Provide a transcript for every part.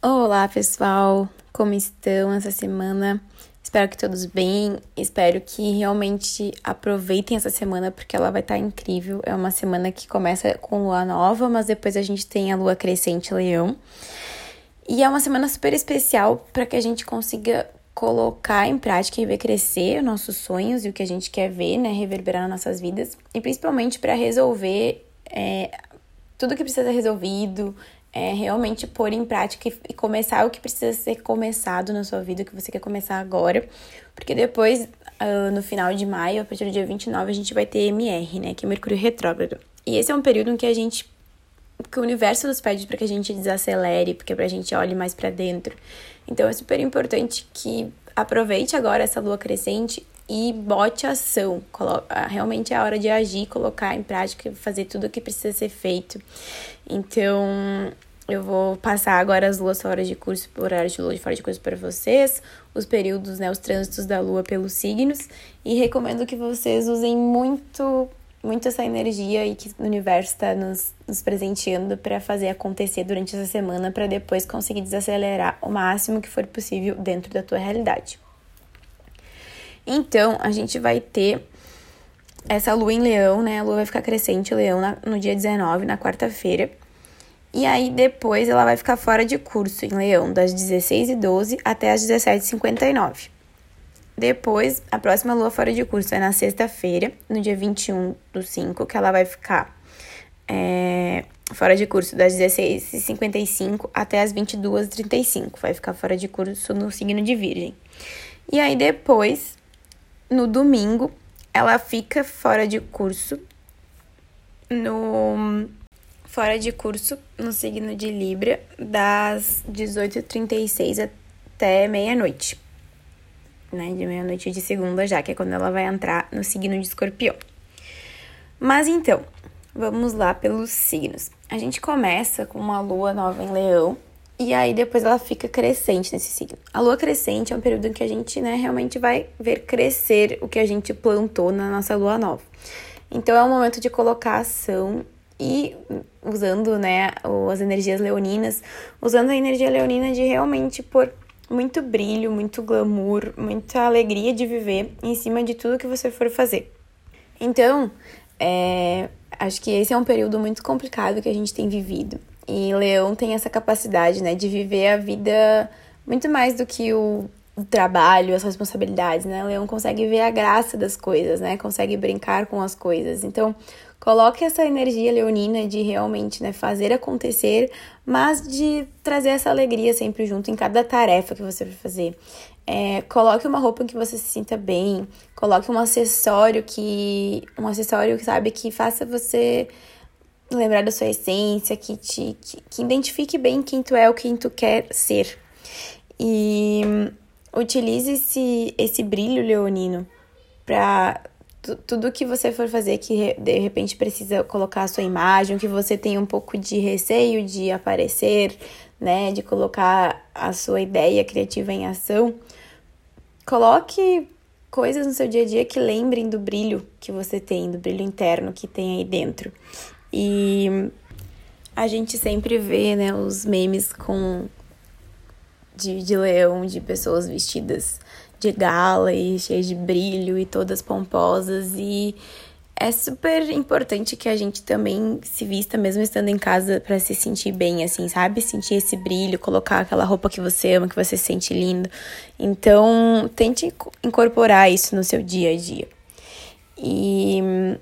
Olá, pessoal! Como estão essa semana? Espero que todos bem. Espero que realmente aproveitem essa semana porque ela vai estar incrível. É uma semana que começa com lua nova, mas depois a gente tem a lua crescente leão. E é uma semana super especial para que a gente consiga colocar em prática e ver crescer nossos sonhos e o que a gente quer ver, né, reverberar nas nossas vidas. E principalmente para resolver é, tudo que precisa ser resolvido, é, realmente pôr em prática e, começar o que precisa ser começado na sua vida, o que você quer começar agora. Porque depois, uh, no final de maio, a partir do dia 29, a gente vai ter MR, né? Que é Mercúrio Retrógrado. E esse é um período em que a gente. que o universo nos pede para que a gente desacelere, porque pra gente olhe mais para dentro. Então é super importante que aproveite agora essa lua crescente e bote ação. Ah, realmente é a hora de agir, colocar em prática, fazer tudo o que precisa ser feito. Então, eu vou passar agora as luas fora de curso, horário de lua de fora de curso para vocês, os períodos, né, os trânsitos da lua pelos signos, e recomendo que vocês usem muito, muito essa energia e que o universo está nos, nos presenteando para fazer acontecer durante essa semana, para depois conseguir desacelerar o máximo que for possível dentro da tua realidade. Então, a gente vai ter essa lua em leão, né? A lua vai ficar crescente leão na, no dia 19, na quarta-feira. E aí depois ela vai ficar fora de curso em leão, das 16h12 até as 17h59. Depois, a próxima lua fora de curso é na sexta-feira, no dia 21 do 5, que ela vai ficar é, fora de curso das 16h55 até as 22h35. Vai ficar fora de curso no signo de Virgem. E aí depois, no domingo, ela fica fora de curso no fora de curso no signo de Libra das 18h36 até meia-noite. Né, de meia-noite de segunda já, que é quando ela vai entrar no signo de Escorpião. Mas então, vamos lá pelos signos. A gente começa com uma lua nova em Leão, e aí depois ela fica crescente nesse signo. A lua crescente é um período em que a gente, né, realmente vai ver crescer o que a gente plantou na nossa lua nova. Então é um momento de colocar ação e usando, né, as energias leoninas, usando a energia leonina de realmente pôr muito brilho, muito glamour, muita alegria de viver em cima de tudo que você for fazer. Então, é, acho que esse é um período muito complicado que a gente tem vivido. E Leão tem essa capacidade, né, de viver a vida muito mais do que o, trabalho, as responsabilidades, né? Leão consegue ver a graça das coisas, né? Consegue brincar com as coisas. Então, coloque essa energia leonina de realmente, né, fazer acontecer, mas de trazer essa alegria sempre junto em cada tarefa que você vai fazer. É, coloque uma roupa em que você se sinta bem, coloque um acessório que um acessório, sabe, que faça você lembrar da sua essência, que te que, que identifique bem quem tu é ou quem tu quer ser. E utilize esse, esse brilho leonino para tudo que você for fazer que de repente precisa colocar a sua imagem, que você tem um pouco de receio de aparecer, né, de colocar a sua ideia criativa em ação, coloque coisas no seu dia a dia que lembrem do brilho que você tem, do brilho interno que tem aí dentro. E a gente sempre vê, né, os memes com de, de leão, de pessoas vestidas de gala e cheias de brilho e todas pomposas e é super importante que a gente também se vista mesmo estando em casa para se sentir bem, assim, sabe? Sentir esse brilho, colocar aquela roupa que você ama, que você se sente lindo. Então, tente incorporar isso no seu dia a dia. E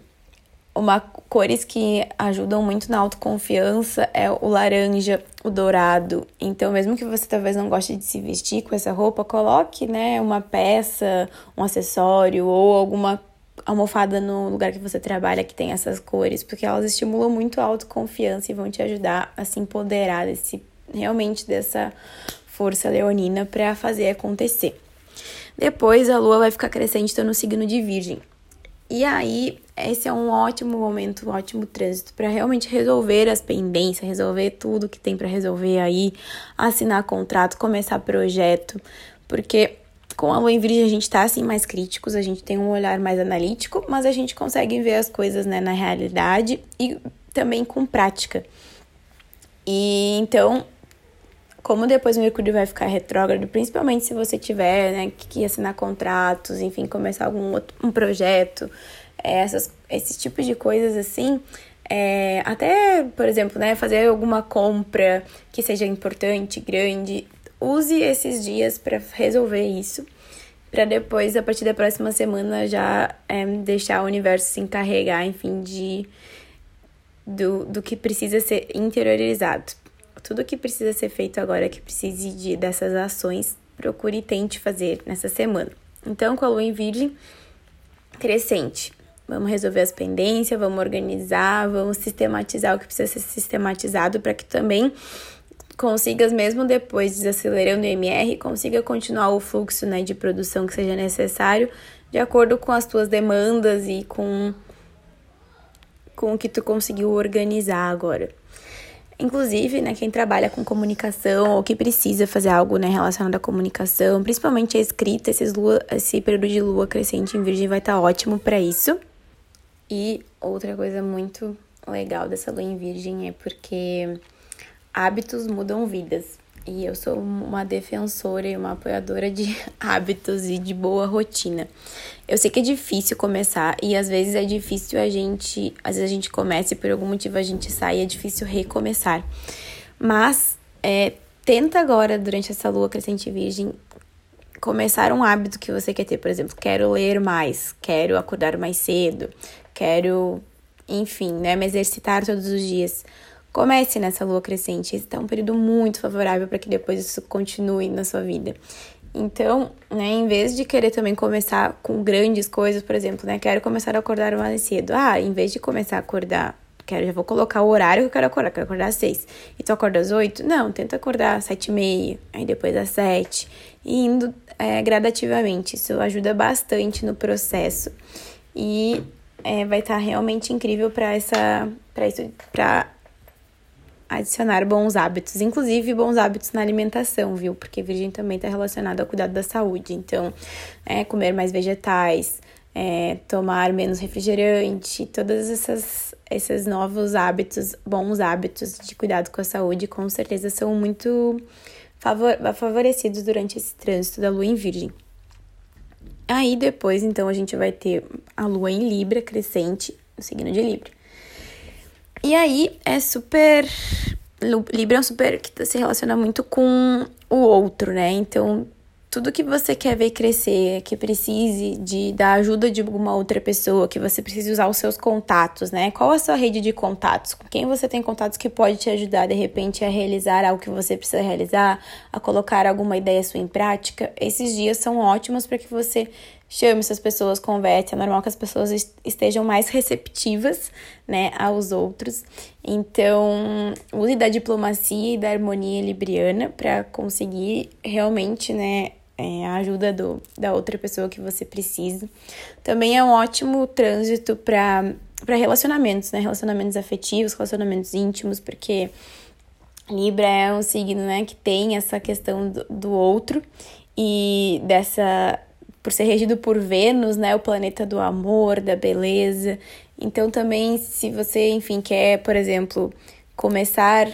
uma cores que ajudam muito na autoconfiança é o laranja, o dourado. Então, mesmo que você talvez não goste de se vestir com essa roupa, coloque, né, uma peça, um acessório ou alguma almofada no lugar que você trabalha que tem essas cores, porque elas estimulam muito a autoconfiança e vão te ajudar a se empoderar desse realmente dessa força leonina para fazer acontecer. Depois a lua vai ficar crescente no signo de Virgem. E aí, esse é um ótimo momento, um ótimo trânsito para realmente resolver as pendências, resolver tudo que tem para resolver aí, assinar contrato, começar projeto, porque com a lua em virgem a gente tá assim mais críticos, a gente tem um olhar mais analítico, mas a gente consegue ver as coisas, né, na realidade e também com prática. E então como depois o Mercúrio vai ficar retrógrado, principalmente se você tiver, né, que assinar contratos, enfim, começar algum outro um projeto, é, essas, esses tipos de coisas assim, é, até, por exemplo, né, fazer alguma compra que seja importante, grande, use esses dias para resolver isso, para depois, a partir da próxima semana, já é, deixar o universo se encarregar, enfim, de do, do que precisa ser interiorizado. Tudo que precisa ser feito agora, que precise de, dessas ações, procure e tente fazer nessa semana. Então, com a lua em virgem, crescente. Vamos resolver as pendências, vamos organizar, vamos sistematizar o que precisa ser sistematizado para que também consigas, mesmo depois desacelerando o MR, consiga continuar o fluxo né, de produção que seja necessário, de acordo com as tuas demandas e com com o que tu conseguiu organizar agora. Inclusive, né, quem trabalha com comunicação ou que precisa fazer algo né, relacionado à comunicação, principalmente a escrita, esses lua, esse período de lua crescente em virgem vai estar tá ótimo para isso. E outra coisa muito legal dessa lua em virgem é porque hábitos mudam vidas. E eu sou uma defensora e uma apoiadora de hábitos e de boa rotina. Eu sei que é difícil começar e às vezes é difícil a gente, às vezes a gente começa e por algum motivo a gente sai, é difícil recomeçar. Mas é, tenta agora, durante essa lua crescente virgem, começar um hábito que você quer ter. Por exemplo, quero ler mais, quero acordar mais cedo, quero, enfim, né, me exercitar todos os dias. Comece nessa lua crescente. É um período muito favorável para que depois isso continue na sua vida. Então, né, em vez de querer também começar com grandes coisas, por exemplo, né, quero começar a acordar mais cedo. Ah, em vez de começar a acordar, quero, já vou colocar o horário que eu quero acordar, quero acordar às seis. E tu acorda às oito? Não, tenta acordar às sete e meia, aí depois às sete. E indo é, gradativamente. Isso ajuda bastante no processo. E é, vai estar tá realmente incrível para essa, para isso, para adicionar bons hábitos, inclusive bons hábitos na alimentação, viu? Porque virgem também está relacionado ao cuidado da saúde. Então, é, comer mais vegetais, é, tomar menos refrigerante, todos essas, esses novos hábitos, bons hábitos de cuidado com a saúde, com certeza são muito favor favorecidos durante esse trânsito da lua em virgem. Aí depois, então, a gente vai ter a lua em Libra crescente, no signo de Libra. E aí é super. Libra é um super que se relaciona muito com o outro, né? Então, tudo que você quer ver crescer, que precise de da ajuda de alguma outra pessoa, que você precise usar os seus contatos, né? Qual a sua rede de contatos? Com quem você tem contatos que pode te ajudar de repente a realizar algo que você precisa realizar, a colocar alguma ideia sua em prática? Esses dias são ótimos para que você chame essas pessoas, converse. É normal que as pessoas estejam mais receptivas, né, aos outros. Então, use da diplomacia e da harmonia libriana para conseguir realmente, né, é, a ajuda do, da outra pessoa que você precisa. Também é um ótimo trânsito para relacionamentos, né, relacionamentos afetivos, relacionamentos íntimos, porque Libra é um signo, né, que tem essa questão do, do outro e dessa por ser regido por Vênus, né, o planeta do amor, da beleza. Então também se você, enfim, quer, por exemplo, começar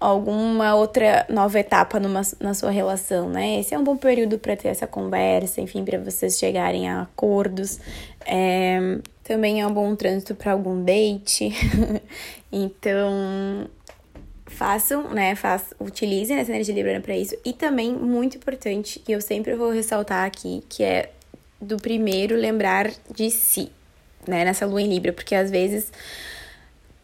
alguma outra nova etapa numa, na sua relação, né? Esse é um bom período para ter essa conversa, enfim, para vocês chegarem a acordos. É, também é um bom trânsito para algum date. então, façam, né, faz, utilizem essa energia libriana para isso. E também, muito importante, que eu sempre vou ressaltar aqui, que é do primeiro lembrar de si, né, nessa lua em Libra, porque às vezes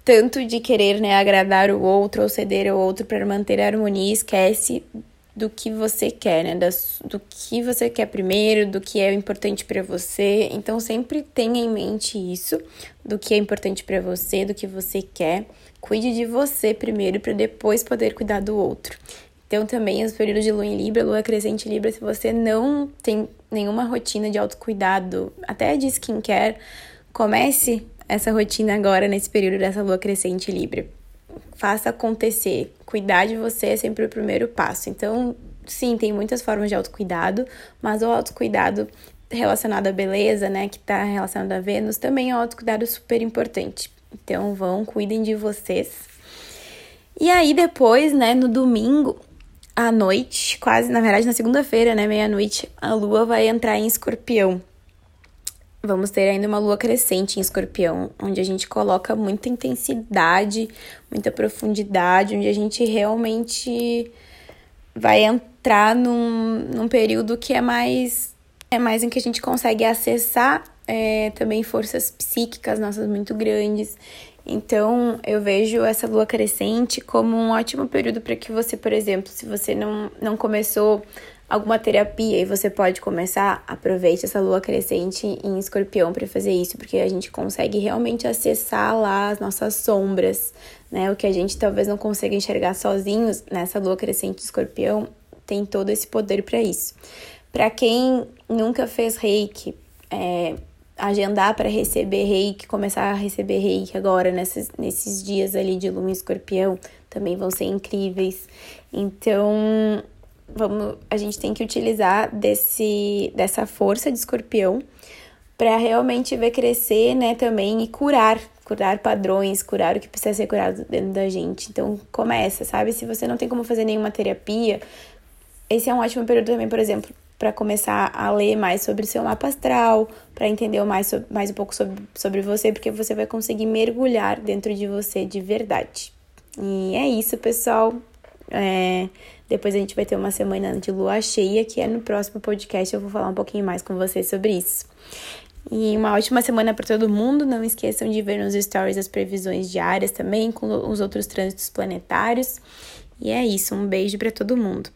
tanto de querer, né, agradar o outro ou ceder ao outro para manter a harmonia, esquece do que você quer, né? Das, do que você quer primeiro, do que é importante para você. Então sempre tenha em mente isso, do que é importante para você, do que você quer. Cuide de você primeiro para depois poder cuidar do outro. Então também os períodos de lua em Libra, lua crescente em Libra, se você não tem nenhuma rotina de autocuidado, até de skincare, comece essa rotina agora nesse período dessa lua crescente Libra faça acontecer. Cuidar de você é sempre o primeiro passo. Então, sim, tem muitas formas de autocuidado, mas o autocuidado relacionado à beleza, né, que está relacionado a Vênus, também é um autocuidado super importante. Então, vão, cuidem de vocês. E aí, depois, né, no domingo, à noite, quase, na verdade, na segunda-feira, né, meia-noite, a lua vai entrar em escorpião. Vamos ter ainda uma lua crescente em escorpião, onde a gente coloca muita intensidade, muita profundidade, onde a gente realmente vai entrar num, num período que é mais é mais em que a gente consegue acessar é, também forças psíquicas nossas muito grandes. Então, eu vejo essa lua crescente como um ótimo período para que você, por exemplo, se você não, não começou alguma terapia e você pode começar, aproveite essa lua crescente em escorpião para fazer isso, porque a gente consegue realmente acessar lá as nossas sombras, né? O que a gente talvez não consiga enxergar sozinhos nessa lua crescente de escorpião tem todo esse poder para isso. Para quem nunca fez reiki, é, agendar para receber reiki, começar a receber reiki agora, nesses, nesses dias ali de lua em escorpião, também vão ser incríveis. Então, vamos, a gente tem que utilizar desse, dessa força de escorpião para realmente ver crescer, né, também e curar, curar padrões, curar o que precisa ser curado dentro da gente. Então, começa, sabe? Se você não tem como fazer nenhuma terapia, esse é um ótimo período também, por exemplo, para começar a ler mais sobre seu mapa astral, para entender mais, mais um pouco sobre, sobre você, porque você vai conseguir mergulhar dentro de você de verdade. E é isso, pessoal. É, depois a gente vai ter uma semana de lua cheia, que é no próximo podcast eu vou falar um pouquinho mais com vocês sobre isso. E uma ótima semana para todo mundo. Não esqueçam de ver nos stories as previsões diárias também, com os outros trânsitos planetários. E é isso, um beijo para todo mundo.